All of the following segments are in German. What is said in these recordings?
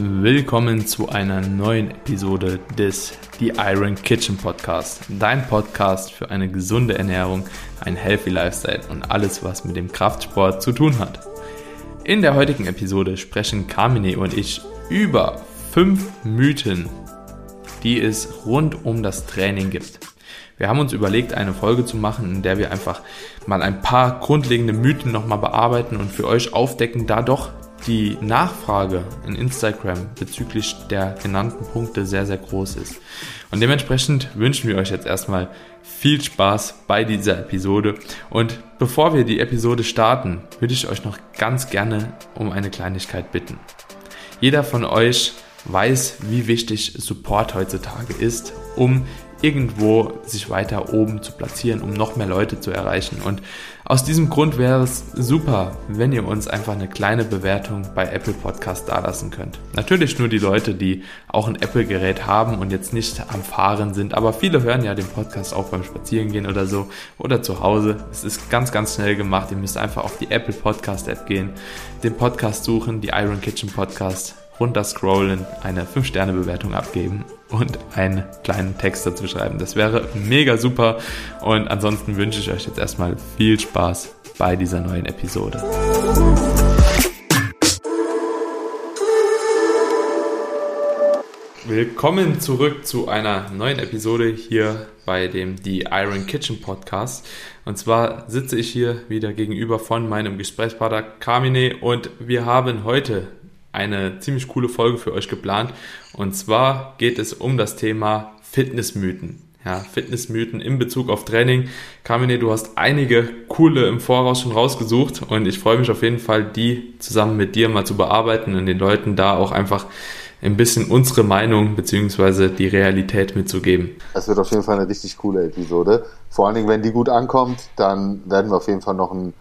Willkommen zu einer neuen Episode des The Iron Kitchen Podcast. Dein Podcast für eine gesunde Ernährung, ein healthy Lifestyle und alles, was mit dem Kraftsport zu tun hat. In der heutigen Episode sprechen Carmine und ich über fünf Mythen, die es rund um das Training gibt. Wir haben uns überlegt, eine Folge zu machen, in der wir einfach mal ein paar grundlegende Mythen nochmal bearbeiten und für euch aufdecken, da doch die Nachfrage in Instagram bezüglich der genannten Punkte sehr, sehr groß ist. Und dementsprechend wünschen wir euch jetzt erstmal viel Spaß bei dieser Episode. Und bevor wir die Episode starten, würde ich euch noch ganz gerne um eine Kleinigkeit bitten. Jeder von euch weiß, wie wichtig Support heutzutage ist, um irgendwo sich weiter oben zu platzieren, um noch mehr Leute zu erreichen. Und aus diesem Grund wäre es super, wenn ihr uns einfach eine kleine Bewertung bei Apple Podcast dalassen könnt. Natürlich nur die Leute, die auch ein Apple-Gerät haben und jetzt nicht am Fahren sind, aber viele hören ja den Podcast auch beim Spazierengehen oder so oder zu Hause. Es ist ganz, ganz schnell gemacht. Ihr müsst einfach auf die Apple Podcast App gehen, den Podcast suchen, die Iron Kitchen Podcast runter scrollen, eine 5-Sterne-Bewertung abgeben und einen kleinen Text dazu schreiben. Das wäre mega super und ansonsten wünsche ich euch jetzt erstmal viel Spaß bei dieser neuen Episode. Willkommen zurück zu einer neuen Episode hier bei dem The Iron Kitchen Podcast. Und zwar sitze ich hier wieder gegenüber von meinem Gesprächspartner Carmine und wir haben heute eine ziemlich coole Folge für euch geplant. Und zwar geht es um das Thema Fitnessmythen. Ja, Fitnessmythen in Bezug auf Training. Carmine, du hast einige coole im Voraus schon rausgesucht und ich freue mich auf jeden Fall, die zusammen mit dir mal zu bearbeiten und den Leuten da auch einfach ein bisschen unsere Meinung bzw. die Realität mitzugeben. Das wird auf jeden Fall eine richtig coole Episode. Vor allen Dingen, wenn die gut ankommt, dann werden wir auf jeden Fall noch ein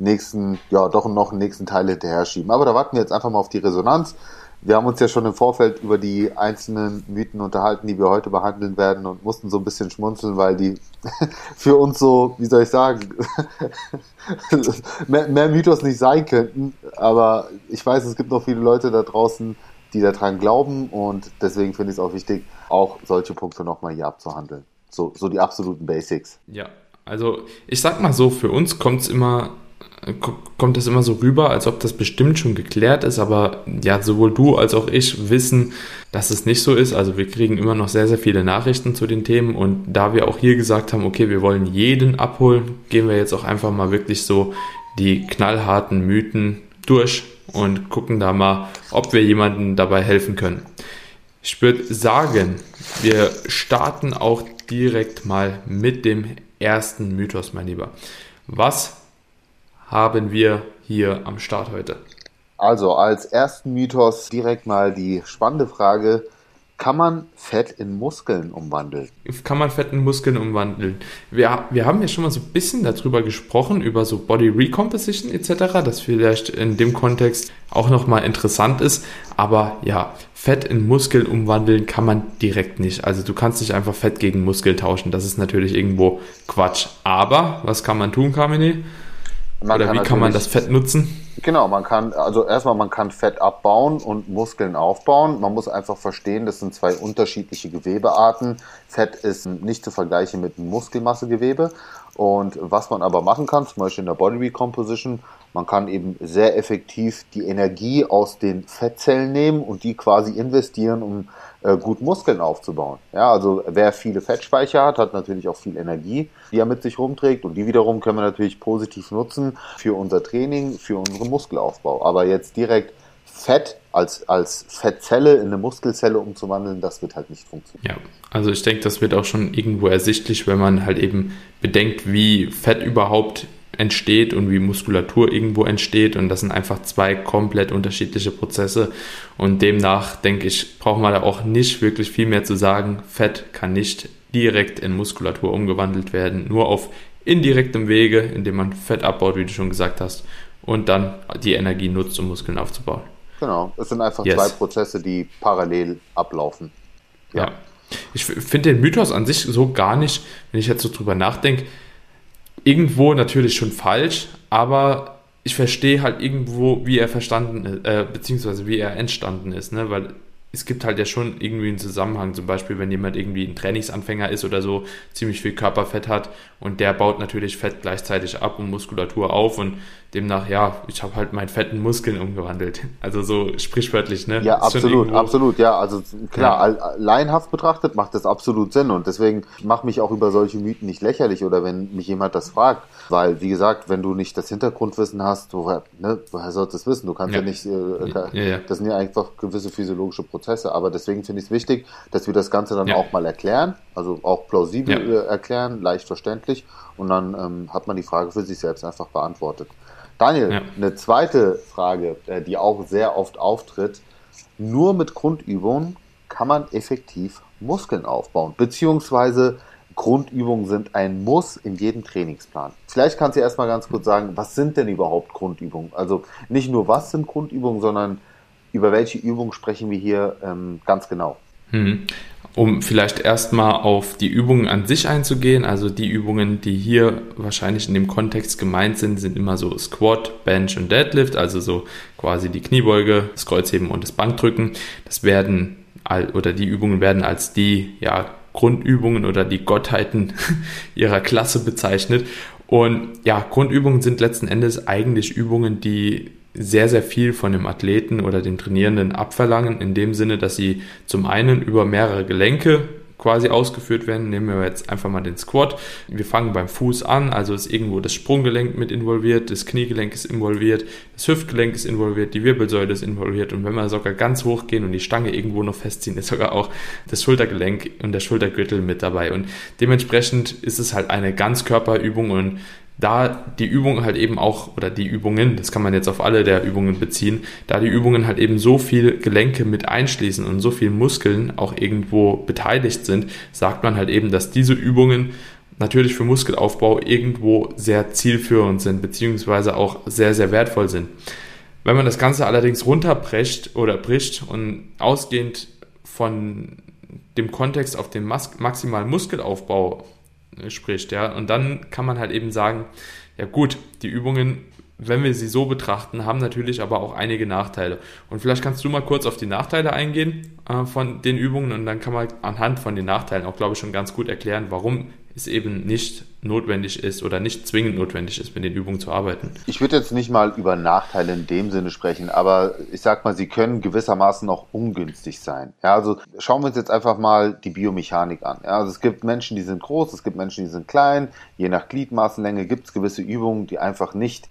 nächsten, ja, doch noch einen nächsten Teil hinterher schieben. Aber da warten wir jetzt einfach mal auf die Resonanz. Wir haben uns ja schon im Vorfeld über die einzelnen Mythen unterhalten, die wir heute behandeln werden und mussten so ein bisschen schmunzeln, weil die für uns so, wie soll ich sagen, mehr, mehr Mythos nicht sein könnten. Aber ich weiß, es gibt noch viele Leute da draußen, die daran glauben und deswegen finde ich es auch wichtig, auch solche Punkte nochmal hier abzuhandeln. So, so die absoluten Basics. Ja, also ich sag mal so, für uns kommt es immer kommt das immer so rüber, als ob das bestimmt schon geklärt ist, aber ja, sowohl du als auch ich wissen, dass es nicht so ist. Also wir kriegen immer noch sehr, sehr viele Nachrichten zu den Themen und da wir auch hier gesagt haben, okay, wir wollen jeden abholen, gehen wir jetzt auch einfach mal wirklich so die knallharten Mythen durch und gucken da mal, ob wir jemandem dabei helfen können. Ich würde sagen, wir starten auch direkt mal mit dem ersten Mythos, mein Lieber. Was haben wir hier am Start heute? Also als ersten Mythos direkt mal die spannende Frage, kann man Fett in Muskeln umwandeln? Kann man Fett in Muskeln umwandeln? Wir, wir haben ja schon mal so ein bisschen darüber gesprochen, über so Body Recomposition etc., das vielleicht in dem Kontext auch nochmal interessant ist. Aber ja, Fett in Muskeln umwandeln kann man direkt nicht. Also du kannst nicht einfach Fett gegen Muskeln tauschen. Das ist natürlich irgendwo Quatsch. Aber was kann man tun, Carmine? Man Oder wie kann man das Fett nutzen? Genau, man kann, also erstmal, man kann Fett abbauen und Muskeln aufbauen. Man muss einfach verstehen, das sind zwei unterschiedliche Gewebearten. Fett ist nicht zu vergleichen mit Muskelmassegewebe. Und was man aber machen kann, zum Beispiel in der Body Recomposition, man kann eben sehr effektiv die Energie aus den Fettzellen nehmen und die quasi investieren, um gut Muskeln aufzubauen. Ja, also wer viele Fettspeicher hat, hat natürlich auch viel Energie, die er mit sich rumträgt und die wiederum können wir natürlich positiv nutzen für unser Training, für unseren Muskelaufbau. Aber jetzt direkt Fett als, als Fettzelle in eine Muskelzelle umzuwandeln, das wird halt nicht funktionieren. Ja, also ich denke, das wird auch schon irgendwo ersichtlich, wenn man halt eben bedenkt, wie Fett überhaupt entsteht und wie Muskulatur irgendwo entsteht. Und das sind einfach zwei komplett unterschiedliche Prozesse. Und demnach, denke ich, braucht man da auch nicht wirklich viel mehr zu sagen. Fett kann nicht direkt in Muskulatur umgewandelt werden, nur auf indirektem Wege, indem man Fett abbaut, wie du schon gesagt hast, und dann die Energie nutzt, um Muskeln aufzubauen. Genau, es sind einfach yes. zwei Prozesse, die parallel ablaufen. Ja. ja. Ich finde den Mythos an sich so gar nicht, wenn ich jetzt so drüber nachdenke, irgendwo natürlich schon falsch, aber ich verstehe halt irgendwo, wie er verstanden ist, äh, beziehungsweise wie er entstanden ist, ne? Weil es gibt halt ja schon irgendwie einen Zusammenhang, zum Beispiel, wenn jemand irgendwie ein Trainingsanfänger ist oder so, ziemlich viel Körperfett hat und der baut natürlich Fett gleichzeitig ab und Muskulatur auf und demnach, ja, ich habe halt meinen fetten Muskeln umgewandelt. Also so sprichwörtlich, ne? Ja, absolut, absolut, ja. Also klar, ja. laienhaft betrachtet macht das absolut Sinn und deswegen mache mich auch über solche Mythen nicht lächerlich oder wenn mich jemand das fragt, weil, wie gesagt, wenn du nicht das Hintergrundwissen hast, woher, ne, woher sollst du es wissen? Du kannst ja, ja nicht, äh, ja, das sind ja einfach gewisse physiologische Prozesse, aber deswegen finde ich es wichtig, dass wir das Ganze dann auch mal erklären, also auch plausibel äh, erklären, leicht verständlich und dann ähm, hat man die Frage für sich selbst einfach beantwortet. Daniel, ja. eine zweite Frage, äh, die auch sehr oft auftritt. Nur mit Grundübungen kann man effektiv Muskeln aufbauen, beziehungsweise Grundübungen sind ein Muss in jedem Trainingsplan. Vielleicht kannst du erstmal ganz kurz sagen, was sind denn überhaupt Grundübungen? Also nicht nur was sind Grundübungen, sondern über welche Übungen sprechen wir hier ähm, ganz genau? Hm um vielleicht erstmal auf die Übungen an sich einzugehen. Also die Übungen, die hier wahrscheinlich in dem Kontext gemeint sind, sind immer so Squat, Bench und Deadlift, also so quasi die Kniebeuge, das Kreuzheben und das Bankdrücken. Das werden oder die Übungen werden als die ja, Grundübungen oder die Gottheiten ihrer Klasse bezeichnet. Und ja, Grundübungen sind letzten Endes eigentlich Übungen, die sehr, sehr viel von dem Athleten oder dem Trainierenden abverlangen, in dem Sinne, dass sie zum einen über mehrere Gelenke quasi ausgeführt werden. Nehmen wir jetzt einfach mal den Squat. Wir fangen beim Fuß an, also ist irgendwo das Sprunggelenk mit involviert, das Kniegelenk ist involviert, das Hüftgelenk ist involviert, die Wirbelsäule ist involviert und wenn wir sogar ganz hoch gehen und die Stange irgendwo noch festziehen, ist sogar auch das Schultergelenk und der Schultergürtel mit dabei und dementsprechend ist es halt eine Ganzkörperübung und da die Übungen halt eben auch, oder die Übungen, das kann man jetzt auf alle der Übungen beziehen, da die Übungen halt eben so viel Gelenke mit einschließen und so viel Muskeln auch irgendwo beteiligt sind, sagt man halt eben, dass diese Übungen natürlich für Muskelaufbau irgendwo sehr zielführend sind, beziehungsweise auch sehr, sehr wertvoll sind. Wenn man das Ganze allerdings runterbricht oder bricht und ausgehend von dem Kontext auf den maximalen Muskelaufbau spricht, ja. Und dann kann man halt eben sagen, ja gut, die Übungen, wenn wir sie so betrachten, haben natürlich aber auch einige Nachteile. Und vielleicht kannst du mal kurz auf die Nachteile eingehen äh, von den Übungen und dann kann man anhand von den Nachteilen auch, glaube ich, schon ganz gut erklären, warum es eben nicht notwendig ist oder nicht zwingend notwendig ist, mit den Übungen zu arbeiten. Ich würde jetzt nicht mal über Nachteile in dem Sinne sprechen, aber ich sag mal, sie können gewissermaßen auch ungünstig sein. Ja, also schauen wir uns jetzt einfach mal die Biomechanik an. Ja, also es gibt Menschen, die sind groß, es gibt Menschen, die sind klein. Je nach Gliedmaßenlänge gibt es gewisse Übungen, die einfach nicht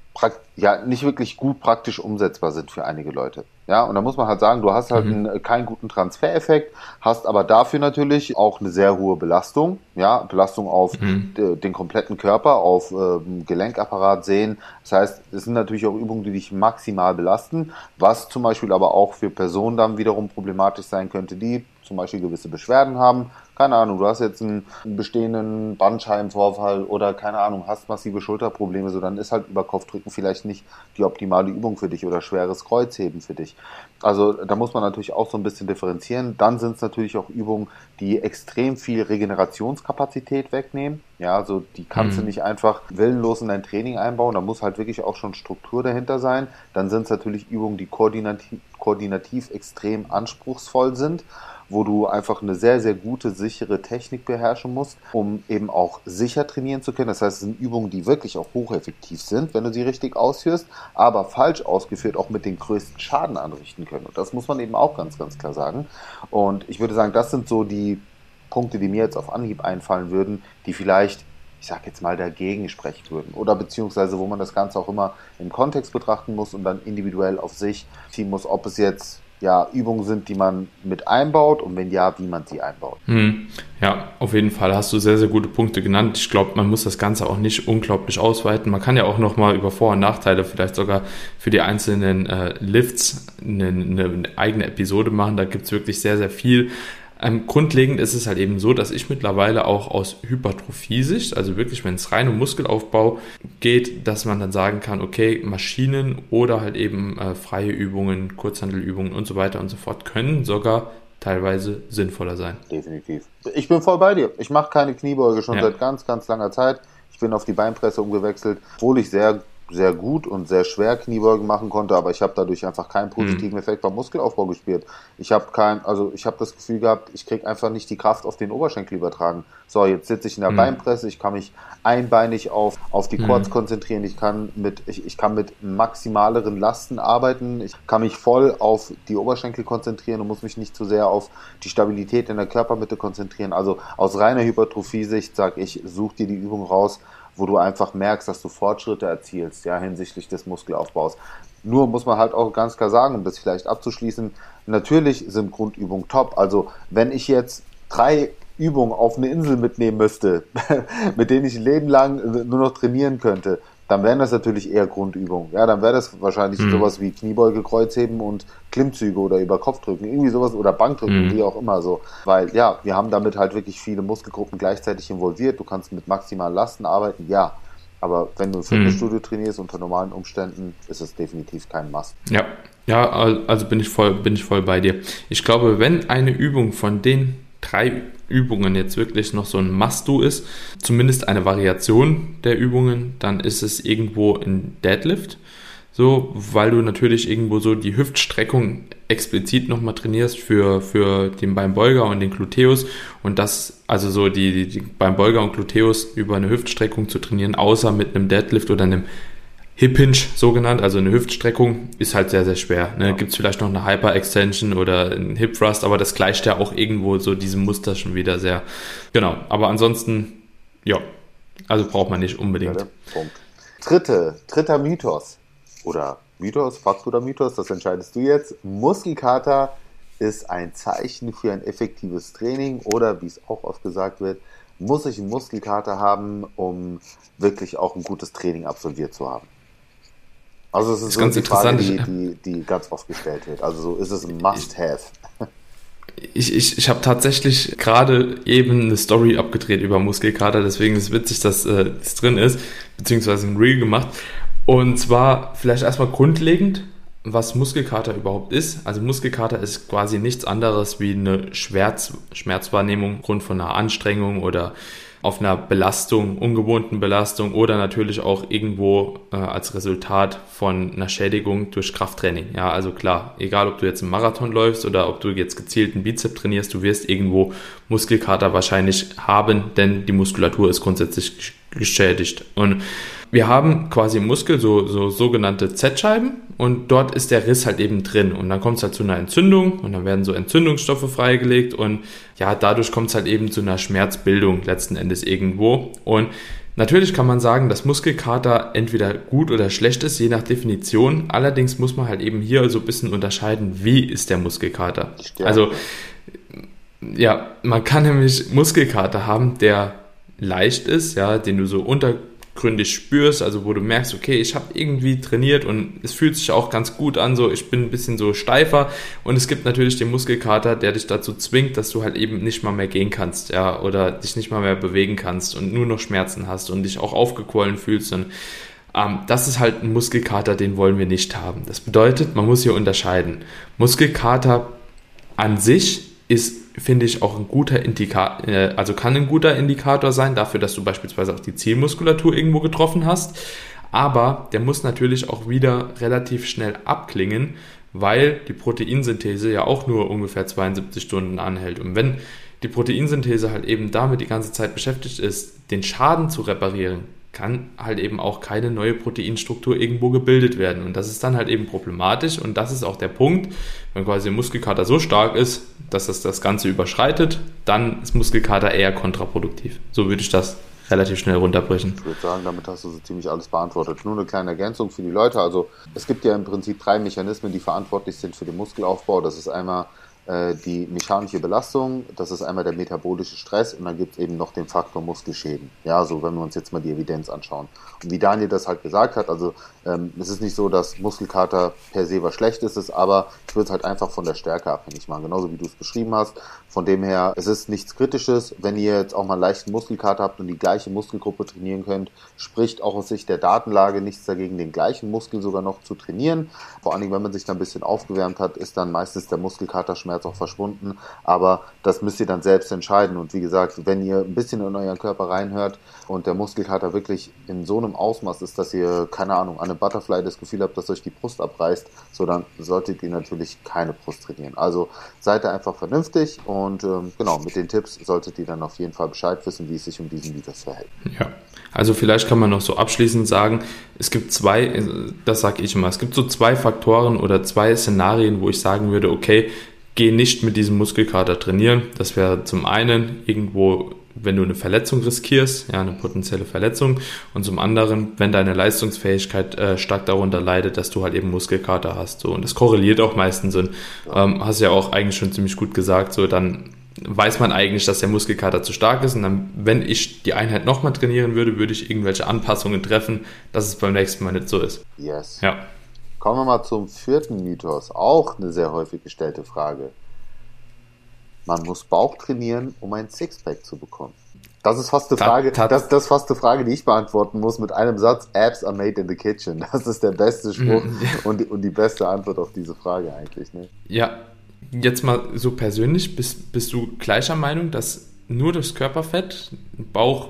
ja, nicht wirklich gut praktisch umsetzbar sind für einige Leute. Ja, und da muss man halt sagen, du hast halt mhm. einen, keinen guten Transfereffekt, hast aber dafür natürlich auch eine sehr hohe Belastung. Ja, Belastung auf mhm. den kompletten Körper, auf ähm, Gelenkapparat, Sehen. Das heißt, es sind natürlich auch Übungen, die dich maximal belasten, was zum Beispiel aber auch für Personen dann wiederum problematisch sein könnte, die zum Beispiel gewisse Beschwerden haben, keine Ahnung, du hast jetzt einen bestehenden Bandscheibenvorfall oder keine Ahnung, hast massive Schulterprobleme, so dann ist halt über Kopfdrücken vielleicht nicht die optimale Übung für dich oder schweres Kreuzheben für dich. Also da muss man natürlich auch so ein bisschen differenzieren. Dann sind es natürlich auch Übungen, die extrem viel Regenerationskapazität wegnehmen. Ja, also die kannst mhm. du nicht einfach willenlos in dein Training einbauen. Da muss halt wirklich auch schon Struktur dahinter sein. Dann sind es natürlich Übungen, die koordinativ, koordinativ extrem anspruchsvoll sind wo du einfach eine sehr, sehr gute, sichere Technik beherrschen musst, um eben auch sicher trainieren zu können. Das heißt, es sind Übungen, die wirklich auch hocheffektiv sind, wenn du sie richtig ausführst, aber falsch ausgeführt auch mit den größten Schaden anrichten können. Und das muss man eben auch ganz, ganz klar sagen. Und ich würde sagen, das sind so die Punkte, die mir jetzt auf Anhieb einfallen würden, die vielleicht ich sag jetzt mal, dagegen sprechen würden. Oder beziehungsweise, wo man das Ganze auch immer im Kontext betrachten muss und dann individuell auf sich ziehen muss, ob es jetzt ja, Übungen sind, die man mit einbaut und wenn ja, wie man sie einbaut. Hm. Ja, auf jeden Fall hast du sehr, sehr gute Punkte genannt. Ich glaube, man muss das Ganze auch nicht unglaublich ausweiten. Man kann ja auch nochmal über Vor- und Nachteile vielleicht sogar für die einzelnen äh, Lifts eine, eine eigene Episode machen. Da gibt's wirklich sehr, sehr viel. Ähm, grundlegend ist es halt eben so, dass ich mittlerweile auch aus Hypertrophie-Sicht, also wirklich, wenn es rein um Muskelaufbau geht, dass man dann sagen kann, okay, Maschinen oder halt eben äh, freie Übungen, Kurzhandelübungen und so weiter und so fort können sogar teilweise sinnvoller sein. Definitiv. Ich bin voll bei dir. Ich mache keine Kniebeuge schon ja. seit ganz, ganz langer Zeit. Ich bin auf die Beinpresse umgewechselt, obwohl ich sehr sehr gut und sehr schwer Kniebeugen machen konnte, aber ich habe dadurch einfach keinen positiven mhm. Effekt beim Muskelaufbau gespürt. Ich habe kein, also ich habe das Gefühl gehabt, ich krieg einfach nicht die Kraft auf den Oberschenkel übertragen. So, jetzt sitze ich in der mhm. Beinpresse, ich kann mich einbeinig auf, auf die Quads mhm. konzentrieren, ich kann mit, ich, ich kann mit maximaleren Lasten arbeiten, ich kann mich voll auf die Oberschenkel konzentrieren und muss mich nicht zu sehr auf die Stabilität in der Körpermitte konzentrieren. Also aus reiner Hypertrophie-Sicht sage ich, such dir die Übung raus, wo du einfach merkst, dass du Fortschritte erzielst, ja, hinsichtlich des Muskelaufbaus. Nur muss man halt auch ganz klar sagen, um das vielleicht abzuschließen, natürlich sind Grundübungen top. Also wenn ich jetzt drei Übungen auf eine Insel mitnehmen müsste, mit denen ich ein Leben lang nur noch trainieren könnte, dann wären das natürlich eher Grundübungen. Ja, dann wäre das wahrscheinlich mhm. sowas wie Kniebeuge, Kreuzheben und Klimmzüge oder über Kopfdrücken, irgendwie sowas oder Bankdrücken, mhm. wie auch immer so. Weil ja, wir haben damit halt wirklich viele Muskelgruppen gleichzeitig involviert. Du kannst mit maximalen Lasten arbeiten, ja. Aber wenn du im Fitnessstudio mhm. trainierst unter normalen Umständen, ist es definitiv kein Must. Ja, ja, also bin ich voll, bin ich voll bei dir. Ich glaube, wenn eine Übung von den drei Übungen jetzt wirklich noch so ein Must-Do ist, zumindest eine Variation der Übungen, dann ist es irgendwo ein Deadlift. So, weil du natürlich irgendwo so die Hüftstreckung explizit nochmal trainierst für, für den Beinbeuger und den Gluteus und das, also so die, die, Beinbeuger und Gluteus über eine Hüftstreckung zu trainieren, außer mit einem Deadlift oder einem Hip Hinge so genannt, also eine Hüftstreckung, ist halt sehr, sehr schwer. Ne? Ja. Gibt es vielleicht noch eine Hyper Extension oder ein Hip Thrust, aber das gleicht ja auch irgendwo so diesem Muster schon wieder sehr. Genau, aber ansonsten, ja, also braucht man nicht unbedingt. Ja, Punkt. Dritte, dritter Mythos. Oder Mythos, Fakt oder Mythos, das entscheidest du jetzt. Muskelkater ist ein Zeichen für ein effektives Training oder wie es auch oft gesagt wird, muss ich einen Muskelkater haben, um wirklich auch ein gutes Training absolviert zu haben. Also es ist, ist ganz die Frage, die, die, die, ganz oft gestellt wird. Also so ist es ein Must-Have. Ich, ich, ich habe tatsächlich gerade eben eine Story abgedreht über Muskelkater, deswegen ist es witzig, dass äh, das drin ist, beziehungsweise ein Reel gemacht. Und zwar vielleicht erstmal grundlegend, was Muskelkater überhaupt ist. Also Muskelkater ist quasi nichts anderes wie eine Schmerz, Schmerzwahrnehmung aufgrund von einer Anstrengung oder auf einer Belastung, ungewohnten Belastung oder natürlich auch irgendwo äh, als Resultat von einer Schädigung durch Krafttraining. Ja, also klar, egal ob du jetzt einen Marathon läufst oder ob du jetzt gezielt einen Bizep trainierst, du wirst irgendwo Muskelkater wahrscheinlich haben, denn die Muskulatur ist grundsätzlich geschädigt. Und wir haben quasi im Muskel so, so sogenannte Z-Scheiben und dort ist der Riss halt eben drin und dann kommt es halt zu einer Entzündung und dann werden so Entzündungsstoffe freigelegt und ja, dadurch kommt es halt eben zu einer Schmerzbildung letzten Endes irgendwo und Natürlich kann man sagen, dass Muskelkater entweder gut oder schlecht ist, je nach Definition. Allerdings muss man halt eben hier so ein bisschen unterscheiden, wie ist der Muskelkater. Also, ja, man kann nämlich Muskelkater haben, der leicht ist, ja, den du so unter gründig spürst, also wo du merkst, okay, ich habe irgendwie trainiert und es fühlt sich auch ganz gut an, so ich bin ein bisschen so steifer und es gibt natürlich den Muskelkater, der dich dazu zwingt, dass du halt eben nicht mal mehr gehen kannst, ja, oder dich nicht mal mehr bewegen kannst und nur noch Schmerzen hast und dich auch aufgequollen fühlst und ähm, das ist halt ein Muskelkater, den wollen wir nicht haben. Das bedeutet, man muss hier unterscheiden. Muskelkater an sich ist finde ich auch ein guter Indikator, äh, also kann ein guter Indikator sein dafür, dass du beispielsweise auch die Zielmuskulatur irgendwo getroffen hast. Aber der muss natürlich auch wieder relativ schnell abklingen, weil die Proteinsynthese ja auch nur ungefähr 72 Stunden anhält. Und wenn die Proteinsynthese halt eben damit die ganze Zeit beschäftigt ist, den Schaden zu reparieren, kann halt eben auch keine neue Proteinstruktur irgendwo gebildet werden. Und das ist dann halt eben problematisch. Und das ist auch der Punkt, wenn quasi der Muskelkater so stark ist, dass das das Ganze überschreitet, dann ist Muskelkater eher kontraproduktiv. So würde ich das relativ schnell runterbrechen. Ich würde sagen, damit hast du so ziemlich alles beantwortet. Nur eine kleine Ergänzung für die Leute. Also es gibt ja im Prinzip drei Mechanismen, die verantwortlich sind für den Muskelaufbau. Das ist einmal äh, die mechanische Belastung, das ist einmal der metabolische Stress und dann gibt es eben noch den Faktor Muskelschäden. Ja, so wenn wir uns jetzt mal die Evidenz anschauen. Und wie Daniel das halt gesagt hat, also ähm, es ist nicht so, dass Muskelkater per se was Schlechtes ist, aber ich würde es halt einfach von der Stärke abhängig machen, genauso wie du es beschrieben hast. Von dem her, es ist nichts Kritisches, wenn ihr jetzt auch mal einen leichten Muskelkater habt und die gleiche Muskelgruppe trainieren könnt, spricht auch aus Sicht der Datenlage nichts dagegen, den gleichen Muskel sogar noch zu trainieren. Vor allen Dingen, wenn man sich da ein bisschen aufgewärmt hat, ist dann meistens der Muskelkaterschmerz auch verschwunden. Aber das müsst ihr dann selbst entscheiden. Und wie gesagt, wenn ihr ein bisschen in euren Körper reinhört und der Muskelkater wirklich in so einem Ausmaß ist, dass ihr, keine Ahnung, an einem Butterfly das Gefühl habt, dass euch die Brust abreißt, so dann solltet ihr natürlich keine Brust trainieren. Also seid da einfach vernünftig und ähm, genau, mit den Tipps solltet ihr dann auf jeden Fall Bescheid wissen, wie es sich um diesen Mythos verhält. Ja. Also vielleicht kann man noch so abschließend sagen, es gibt zwei, das sage ich immer, es gibt so zwei Faktoren oder zwei Szenarien, wo ich sagen würde, okay, geh nicht mit diesem Muskelkater trainieren. Das wäre zum einen irgendwo, wenn du eine Verletzung riskierst, ja, eine potenzielle Verletzung. Und zum anderen, wenn deine Leistungsfähigkeit äh, stark darunter leidet, dass du halt eben Muskelkater hast. So. Und das korreliert auch meistens. Und ähm, hast ja auch eigentlich schon ziemlich gut gesagt, so dann weiß man eigentlich, dass der Muskelkater zu stark ist. Und dann, wenn ich die Einheit nochmal trainieren würde, würde ich irgendwelche Anpassungen treffen, dass es beim nächsten Mal nicht so ist. Yes. Ja. Kommen wir mal zum vierten Mythos. Auch eine sehr häufig gestellte Frage. Man muss Bauch trainieren, um ein Sixpack zu bekommen. Das ist fast eine Frage, das, das ist fast eine Frage, die ich beantworten muss mit einem Satz, Abs are made in the kitchen. Das ist der beste Spruch mm, und, und die beste Antwort auf diese Frage eigentlich. Ne? Ja, jetzt mal so persönlich, bist, bist du gleicher Meinung, dass nur das Körperfett Bauch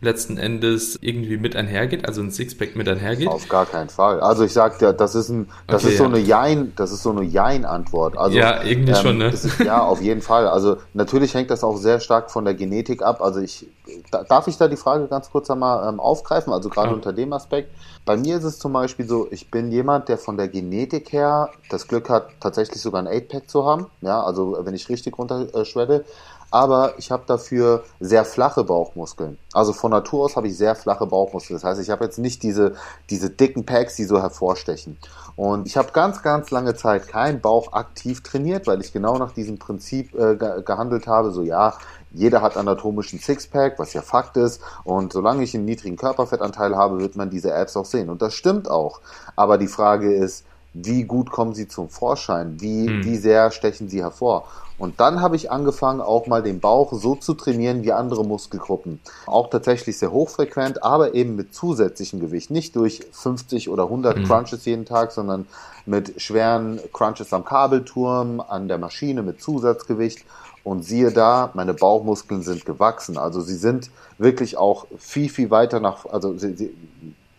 letzten Endes irgendwie mit einhergeht, also ein Sixpack mit einhergeht? Auf gar keinen Fall. Also ich sag dir, das ist ein, das okay, ist so ja. eine Jein, das ist so eine Jein-Antwort. Also, ja, irgendwie ähm, schon, ne? Ist, ja, auf jeden Fall. Also natürlich hängt das auch sehr stark von der Genetik ab. Also ich, da, darf ich da die Frage ganz kurz einmal ähm, aufgreifen? Also gerade ja. unter dem Aspekt. Bei mir ist es zum Beispiel so, ich bin jemand, der von der Genetik her das Glück hat, tatsächlich sogar ein 8-Pack zu haben. Ja, also wenn ich richtig runterschwelle. Äh, aber ich habe dafür sehr flache Bauchmuskeln. Also von Natur aus habe ich sehr flache Bauchmuskeln. Das heißt, ich habe jetzt nicht diese, diese dicken Packs, die so hervorstechen. Und ich habe ganz, ganz lange Zeit keinen Bauch aktiv trainiert, weil ich genau nach diesem Prinzip äh, ge gehandelt habe. So ja, jeder hat anatomischen Sixpack, was ja Fakt ist. Und solange ich einen niedrigen Körperfettanteil habe, wird man diese Apps auch sehen. Und das stimmt auch. Aber die Frage ist, wie gut kommen sie zum Vorschein? Wie, hm. wie sehr stechen sie hervor? Und dann habe ich angefangen, auch mal den Bauch so zu trainieren wie andere Muskelgruppen. Auch tatsächlich sehr hochfrequent, aber eben mit zusätzlichem Gewicht. Nicht durch 50 oder 100 mhm. Crunches jeden Tag, sondern mit schweren Crunches am Kabelturm, an der Maschine mit Zusatzgewicht. Und siehe da, meine Bauchmuskeln sind gewachsen. Also sie sind wirklich auch viel, viel weiter nach, also sie, sie,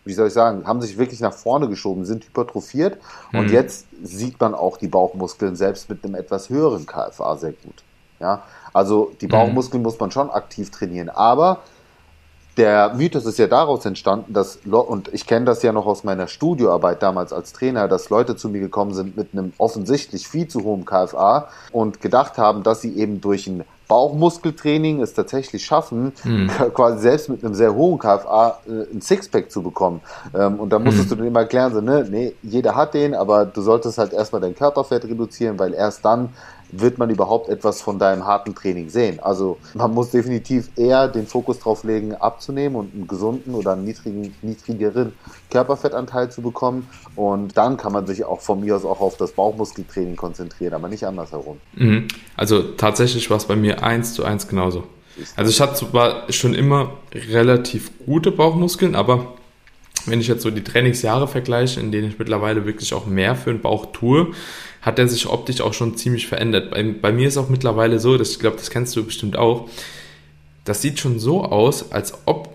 wie soll ich sagen, haben sich wirklich nach vorne geschoben, sind hypertrophiert mhm. und jetzt sieht man auch die Bauchmuskeln selbst mit einem etwas höheren KFA sehr gut. Ja, also die mhm. Bauchmuskeln mhm. muss man schon aktiv trainieren, aber der Mythos ist ja daraus entstanden, dass, und ich kenne das ja noch aus meiner Studioarbeit damals als Trainer, dass Leute zu mir gekommen sind mit einem offensichtlich viel zu hohen KFA und gedacht haben, dass sie eben durch ein Bauchmuskeltraining es tatsächlich schaffen, hm. quasi selbst mit einem sehr hohen KFA äh, ein Sixpack zu bekommen. Ähm, und da musstest hm. du dann immer erklären, so, ne, nee, jeder hat den, aber du solltest halt erstmal dein Körperfett reduzieren, weil erst dann wird man überhaupt etwas von deinem harten Training sehen. Also man muss definitiv eher den Fokus darauf legen, abzunehmen und einen gesunden oder einen niedrigen, niedrigeren Körperfettanteil zu bekommen. Und dann kann man sich auch von mir aus auch auf das Bauchmuskeltraining konzentrieren, aber nicht andersherum. Mhm. Also tatsächlich war es bei mir eins zu eins genauso. Also ich hatte zwar schon immer relativ gute Bauchmuskeln, aber wenn ich jetzt so die Trainingsjahre vergleiche, in denen ich mittlerweile wirklich auch mehr für den Bauch tue, hat er sich optisch auch schon ziemlich verändert. Bei, bei mir ist auch mittlerweile so, dass ich glaube, das kennst du bestimmt auch. Das sieht schon so aus, als ob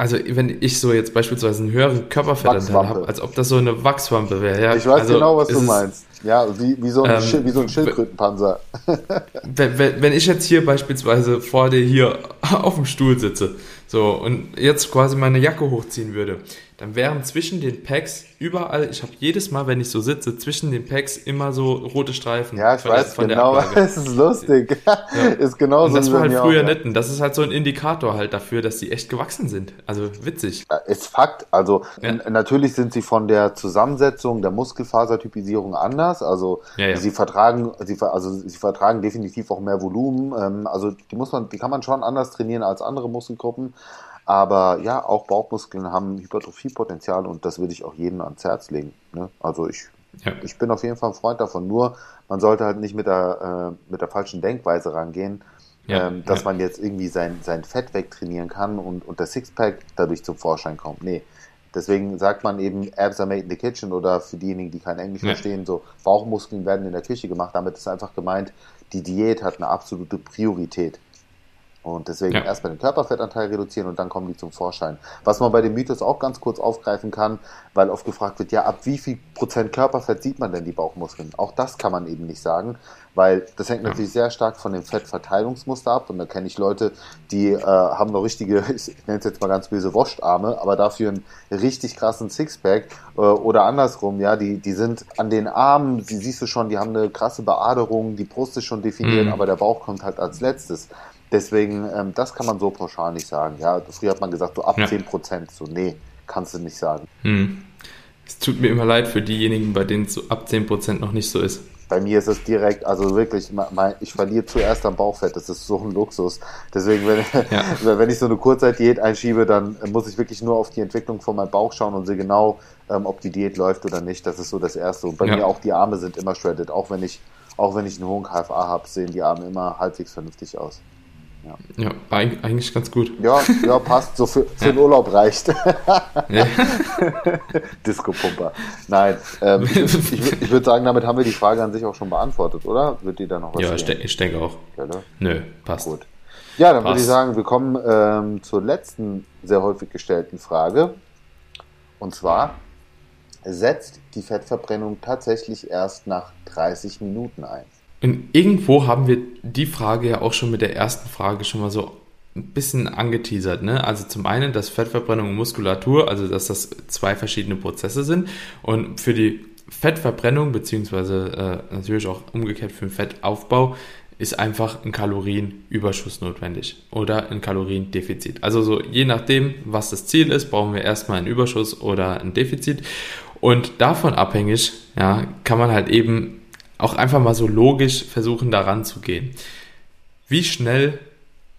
also wenn ich so jetzt beispielsweise einen höheren Körperfettanteil habe, als ob das so eine Wachswampe wäre. Ja? Ich weiß also genau, was du meinst. Ja, wie, wie, so ein ähm, wie so ein Schildkrötenpanzer. wenn, wenn ich jetzt hier beispielsweise vor dir hier auf dem Stuhl sitze, so und jetzt quasi meine Jacke hochziehen würde, dann wären zwischen den Packs überall, ich habe jedes Mal, wenn ich so sitze, zwischen den Packs immer so rote Streifen. Ja, ich weiß genau, es ist lustig. Ja. ist genau so. das war halt früher nicht. Und das ist halt so ein Indikator halt dafür, dass die echt gewachsen sind. Also witzig. Ist Fakt. Also ja. natürlich sind sie von der Zusammensetzung der Muskelfasertypisierung anders. Also ja, sie vertragen, sie, also sie vertragen definitiv auch mehr Volumen. Ähm, also die muss man, die kann man schon anders trainieren als andere Muskelgruppen. Aber ja, auch Bauchmuskeln haben Hypertrophiepotenzial und das würde ich auch jedem ans Herz legen. Ne? Also ich, ja. ich bin auf jeden Fall ein Freund davon. Nur man sollte halt nicht mit der, äh, mit der falschen Denkweise rangehen, ja, ähm, dass ja. man jetzt irgendwie sein, sein Fett wegtrainieren kann und, und der Sixpack dadurch zum Vorschein kommt. Nee, Deswegen sagt man eben, Abs are made in the kitchen oder für diejenigen, die kein Englisch verstehen, so Bauchmuskeln werden in der Küche gemacht. Damit ist einfach gemeint, die Diät hat eine absolute Priorität. Und deswegen ja. erstmal den Körperfettanteil reduzieren und dann kommen die zum Vorschein. Was man bei dem Mythos auch ganz kurz aufgreifen kann, weil oft gefragt wird, ja, ab wie viel Prozent Körperfett sieht man denn die Bauchmuskeln? Auch das kann man eben nicht sagen, weil das hängt natürlich sehr stark von dem Fettverteilungsmuster ab. Und da kenne ich Leute, die äh, haben noch richtige, ich nenne es jetzt mal ganz böse, Wostarme, aber dafür einen richtig krassen Sixpack äh, oder andersrum, ja, die, die sind an den Armen, die siehst du schon, die haben eine krasse Beaderung, die Brust ist schon definiert, mhm. aber der Bauch kommt halt als letztes. Deswegen, ähm, das kann man so pauschal nicht sagen. Ja, früher hat man gesagt, so ab ja. 10 Prozent. So, nee, kannst du nicht sagen. Hm. Es tut mir immer leid für diejenigen, bei denen es so ab 10 Prozent noch nicht so ist. Bei mir ist es direkt, also wirklich, ich verliere zuerst am Bauchfett. Das ist so ein Luxus. Deswegen, wenn, ja. wenn ich so eine Kurzzeitdiät einschiebe, dann muss ich wirklich nur auf die Entwicklung von meinem Bauch schauen und sehe genau, ähm, ob die Diät läuft oder nicht. Das ist so das Erste. Und bei ja. mir auch die Arme sind immer shredded. Auch wenn ich, auch wenn ich einen hohen KFA habe, sehen die Arme immer halbwegs vernünftig aus. Ja, ja eigentlich ganz gut. Ja, ja passt. So für, für ja. den Urlaub reicht. Ja. Disco-Pumper. Nein, ähm, ich, ich, ich würde sagen, damit haben wir die Frage an sich auch schon beantwortet, oder? Wird die da noch was Ja, ich, ich denke auch. Ja, ne? Nö, passt. Gut. Ja, dann würde ich sagen, wir kommen ähm, zur letzten sehr häufig gestellten Frage. Und zwar, setzt die Fettverbrennung tatsächlich erst nach 30 Minuten ein? Und irgendwo haben wir die Frage ja auch schon mit der ersten Frage schon mal so ein bisschen angeteasert. Ne? Also zum einen, dass Fettverbrennung und Muskulatur, also dass das zwei verschiedene Prozesse sind. Und für die Fettverbrennung, beziehungsweise äh, natürlich auch umgekehrt für den Fettaufbau, ist einfach ein Kalorienüberschuss notwendig oder ein Kaloriendefizit. Also so je nachdem, was das Ziel ist, brauchen wir erstmal einen Überschuss oder ein Defizit. Und davon abhängig, ja, kann man halt eben auch einfach mal so logisch versuchen, daran zu gehen. Wie schnell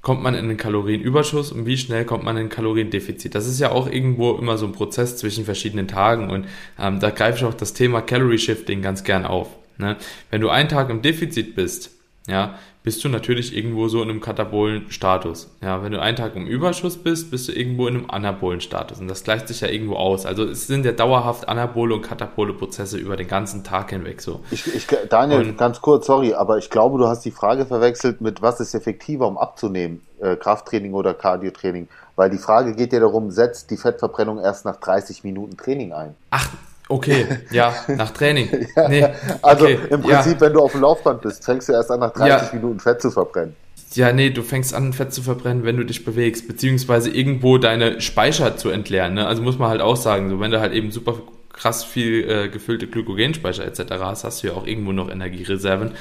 kommt man in einen Kalorienüberschuss und wie schnell kommt man in ein Kaloriendefizit. Das ist ja auch irgendwo immer so ein Prozess zwischen verschiedenen Tagen und ähm, da greife ich auch das Thema Calorie Shifting ganz gern auf. Ne? Wenn du einen Tag im Defizit bist, ja, bist du natürlich irgendwo so in einem katabolen Status. Ja, wenn du einen Tag im Überschuss bist, bist du irgendwo in einem anabolen Status. Und das gleicht sich ja irgendwo aus. Also es sind ja dauerhaft anabole und katabole Prozesse über den ganzen Tag hinweg so. Ich, ich, Daniel, und, ganz kurz, sorry, aber ich glaube, du hast die Frage verwechselt mit was ist effektiver, um abzunehmen, äh, Krafttraining oder Cardiotraining. Weil die Frage geht ja darum, setzt die Fettverbrennung erst nach 30 Minuten Training ein. Ach, Okay, ja, nach Training. ja, nee, also okay, im Prinzip, ja. wenn du auf dem Laufband bist, fängst du erst an, nach 30 ja. Minuten Fett zu verbrennen. Ja, nee, du fängst an, Fett zu verbrennen, wenn du dich bewegst, beziehungsweise irgendwo deine Speicher zu entleeren. Ne? Also muss man halt auch sagen, so wenn du halt eben super krass viel äh, gefüllte Glykogenspeicher etc. hast, hast du ja auch irgendwo noch Energiereserven.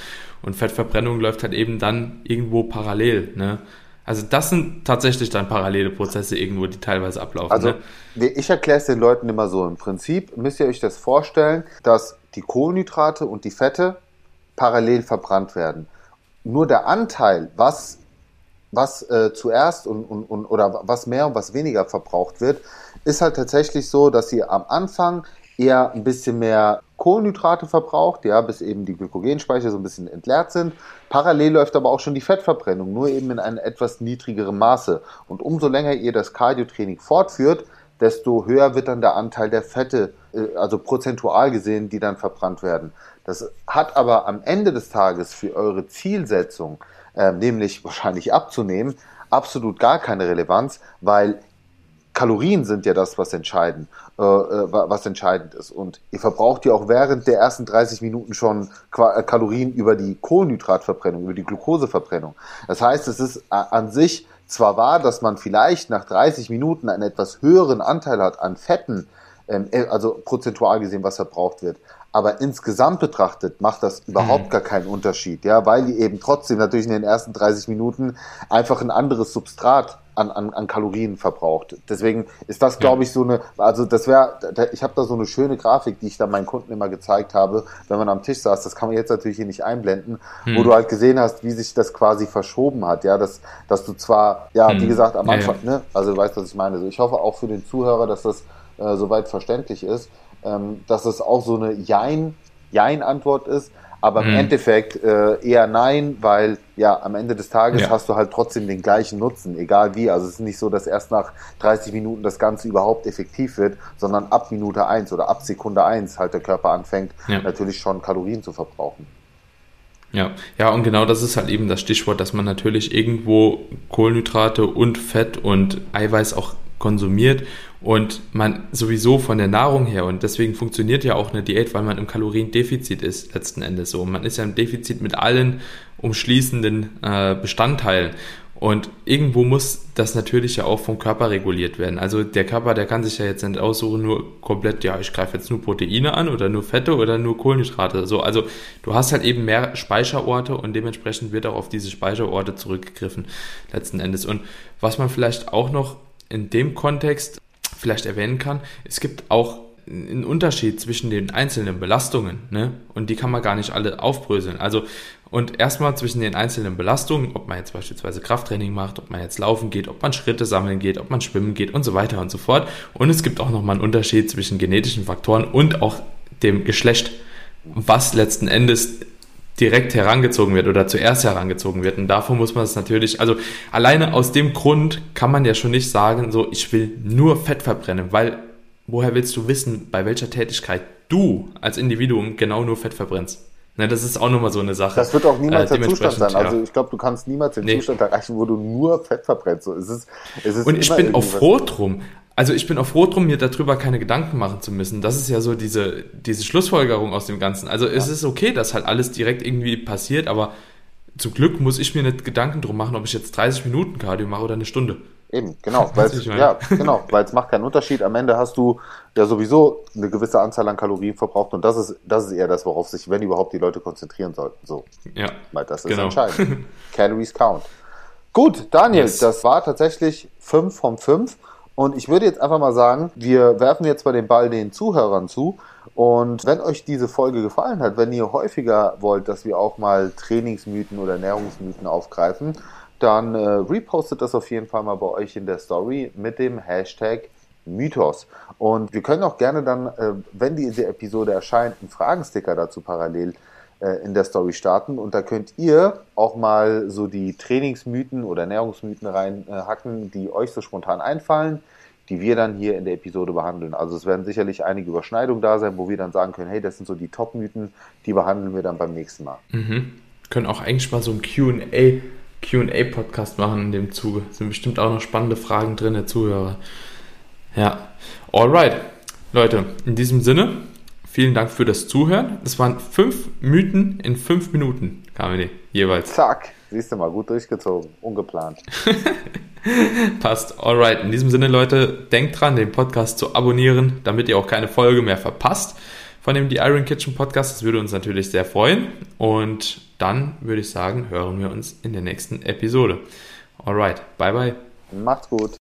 Und Fettverbrennung läuft halt eben dann irgendwo parallel. Ne? Also das sind tatsächlich dann parallele Prozesse irgendwo, die teilweise ablaufen. Also ne? ich erkläre es den Leuten immer so. Im Prinzip müsst ihr euch das vorstellen, dass die Kohlenhydrate und die Fette parallel verbrannt werden. Nur der Anteil, was, was äh, zuerst und, und, und, oder was mehr und was weniger verbraucht wird, ist halt tatsächlich so, dass sie am Anfang eher ein bisschen mehr Kohlenhydrate verbraucht, ja, bis eben die Glykogenspeicher so ein bisschen entleert sind. Parallel läuft aber auch schon die Fettverbrennung, nur eben in einem etwas niedrigeren Maße. Und umso länger ihr das Cardiotraining fortführt, desto höher wird dann der Anteil der Fette, äh, also prozentual gesehen, die dann verbrannt werden. Das hat aber am Ende des Tages für eure Zielsetzung, äh, nämlich wahrscheinlich abzunehmen, absolut gar keine Relevanz, weil Kalorien sind ja das, was entscheidend, äh, äh was entscheidend ist. Und ihr verbraucht ja auch während der ersten 30 Minuten schon äh, Kalorien über die Kohlenhydratverbrennung, über die Glukoseverbrennung. Das heißt, es ist an sich zwar wahr, dass man vielleicht nach 30 Minuten einen etwas höheren Anteil hat an Fetten, ähm, äh, also prozentual gesehen, was verbraucht wird. Aber insgesamt betrachtet macht das überhaupt mhm. gar keinen Unterschied, ja, weil die eben trotzdem natürlich in den ersten 30 Minuten einfach ein anderes Substrat an, an, an Kalorien verbraucht. Deswegen ist das, glaube ich, so eine, also das wäre, ich habe da so eine schöne Grafik, die ich da meinen Kunden immer gezeigt habe, wenn man am Tisch saß, das kann man jetzt natürlich hier nicht einblenden, hm. wo du halt gesehen hast, wie sich das quasi verschoben hat, ja, dass, dass du zwar, ja, hm. wie gesagt, am Anfang, ja, ja. ne, also du weißt, was ich meine. Also ich hoffe auch für den Zuhörer, dass das äh, soweit verständlich ist, ähm, dass es auch so eine Jein, Jein-Antwort ist, Aber im Mhm. Endeffekt äh, eher nein, weil ja, am Ende des Tages Ja. hast du halt trotzdem den gleichen Nutzen, egal wie. Also es ist nicht so, dass erst nach 30 Minuten das Ganze überhaupt effektiv wird, sondern ab Minute eins oder ab Sekunde eins halt der Körper anfängt, Ja. natürlich schon Kalorien zu verbrauchen. Ja, ja, und genau das ist halt eben das Stichwort, dass man natürlich irgendwo Kohlenhydrate und Fett und Eiweiß auch konsumiert und man sowieso von der Nahrung her und deswegen funktioniert ja auch eine Diät, weil man im Kaloriendefizit ist letzten Endes so. Man ist ja im Defizit mit allen umschließenden äh, Bestandteilen und irgendwo muss das natürlich ja auch vom Körper reguliert werden. Also der Körper, der kann sich ja jetzt nicht aussuchen, nur komplett, ja, ich greife jetzt nur Proteine an oder nur Fette oder nur Kohlenhydrate. So, also du hast halt eben mehr Speicherorte und dementsprechend wird auch auf diese Speicherorte zurückgegriffen letzten Endes. Und was man vielleicht auch noch in dem Kontext vielleicht erwähnen kann, es gibt auch einen Unterschied zwischen den einzelnen Belastungen, ne? Und die kann man gar nicht alle aufbröseln. Also, und erstmal zwischen den einzelnen Belastungen, ob man jetzt beispielsweise Krafttraining macht, ob man jetzt laufen geht, ob man Schritte sammeln geht, ob man schwimmen geht und so weiter und so fort. Und es gibt auch nochmal einen Unterschied zwischen genetischen Faktoren und auch dem Geschlecht, was letzten Endes direkt herangezogen wird oder zuerst herangezogen wird. Und davon muss man es natürlich, also alleine aus dem Grund kann man ja schon nicht sagen, so ich will nur Fett verbrennen, weil woher willst du wissen, bei welcher Tätigkeit du als Individuum genau nur Fett verbrennst? Ne, das ist auch nochmal so eine Sache. Das wird auch niemals Äh, der Zustand sein. Also ich glaube, du kannst niemals den Nee. Zustand erreichen, wo du nur Fett verbrennst. So, es ist, es ist Und ich bin auch froh drum. Also ich bin auch froh drum, mir darüber keine Gedanken machen zu müssen. Das ist ja so diese, diese Schlussfolgerung aus dem Ganzen. Also es ist okay, dass halt alles direkt irgendwie passiert, aber zum Glück muss ich mir nicht Gedanken drum machen, ob ich jetzt 30 Minuten Cardio mache oder eine Stunde. Eben, genau, weil es, ja, genau, weil es macht keinen Unterschied. Am Ende hast du ja sowieso eine gewisse Anzahl an Kalorien verbraucht und das ist, das ist eher das, worauf sich, wenn überhaupt, die Leute konzentrieren sollten. So, Ja. weil das ist Genau. entscheidend. Calories count. Gut, Daniel, Yes. das war tatsächlich 5 von 5 und ich würde jetzt einfach mal sagen, wir werfen jetzt mal den Ball den Zuhörern zu und wenn euch diese Folge gefallen hat, wenn ihr häufiger wollt, dass wir auch mal Trainingsmythen oder Ernährungsmythen aufgreifen, dann äh, repostet das auf jeden Fall mal bei euch in der Story mit dem Hashtag Mythos. Und wir können auch gerne dann, äh, wenn diese Episode erscheint, einen Fragensticker dazu parallel in der Story starten. Und da könnt ihr auch mal so die Trainingsmythen oder Ernährungsmythen reinhacken, die euch so spontan einfallen, die wir dann hier in der Episode behandeln. Also es werden sicherlich einige Überschneidungen da sein, wo wir dann sagen können, hey, das sind so die Top-Mythen, die behandeln wir dann beim nächsten Mal. Mhm. Können auch eigentlich mal so ein Q&A Q&A-Podcast machen in dem Zuge. Sind bestimmt auch noch spannende Fragen drin, der Zuhörer. Ja, alright. Leute, in diesem Sinne, vielen Dank für das Zuhören. Das waren fünf Mythen in fünf Minuten, Kamini, jeweils. Zack, siehst du mal, gut durchgezogen, ungeplant. Passt. Alright. In diesem Sinne, Leute, denkt dran, den Podcast zu abonnieren, damit ihr auch keine Folge mehr verpasst von dem The Iron Kitchen Podcast. Das würde uns natürlich sehr freuen. Und dann würde ich sagen, hören wir uns in der nächsten Episode. Alright. Bye bye. Macht's gut.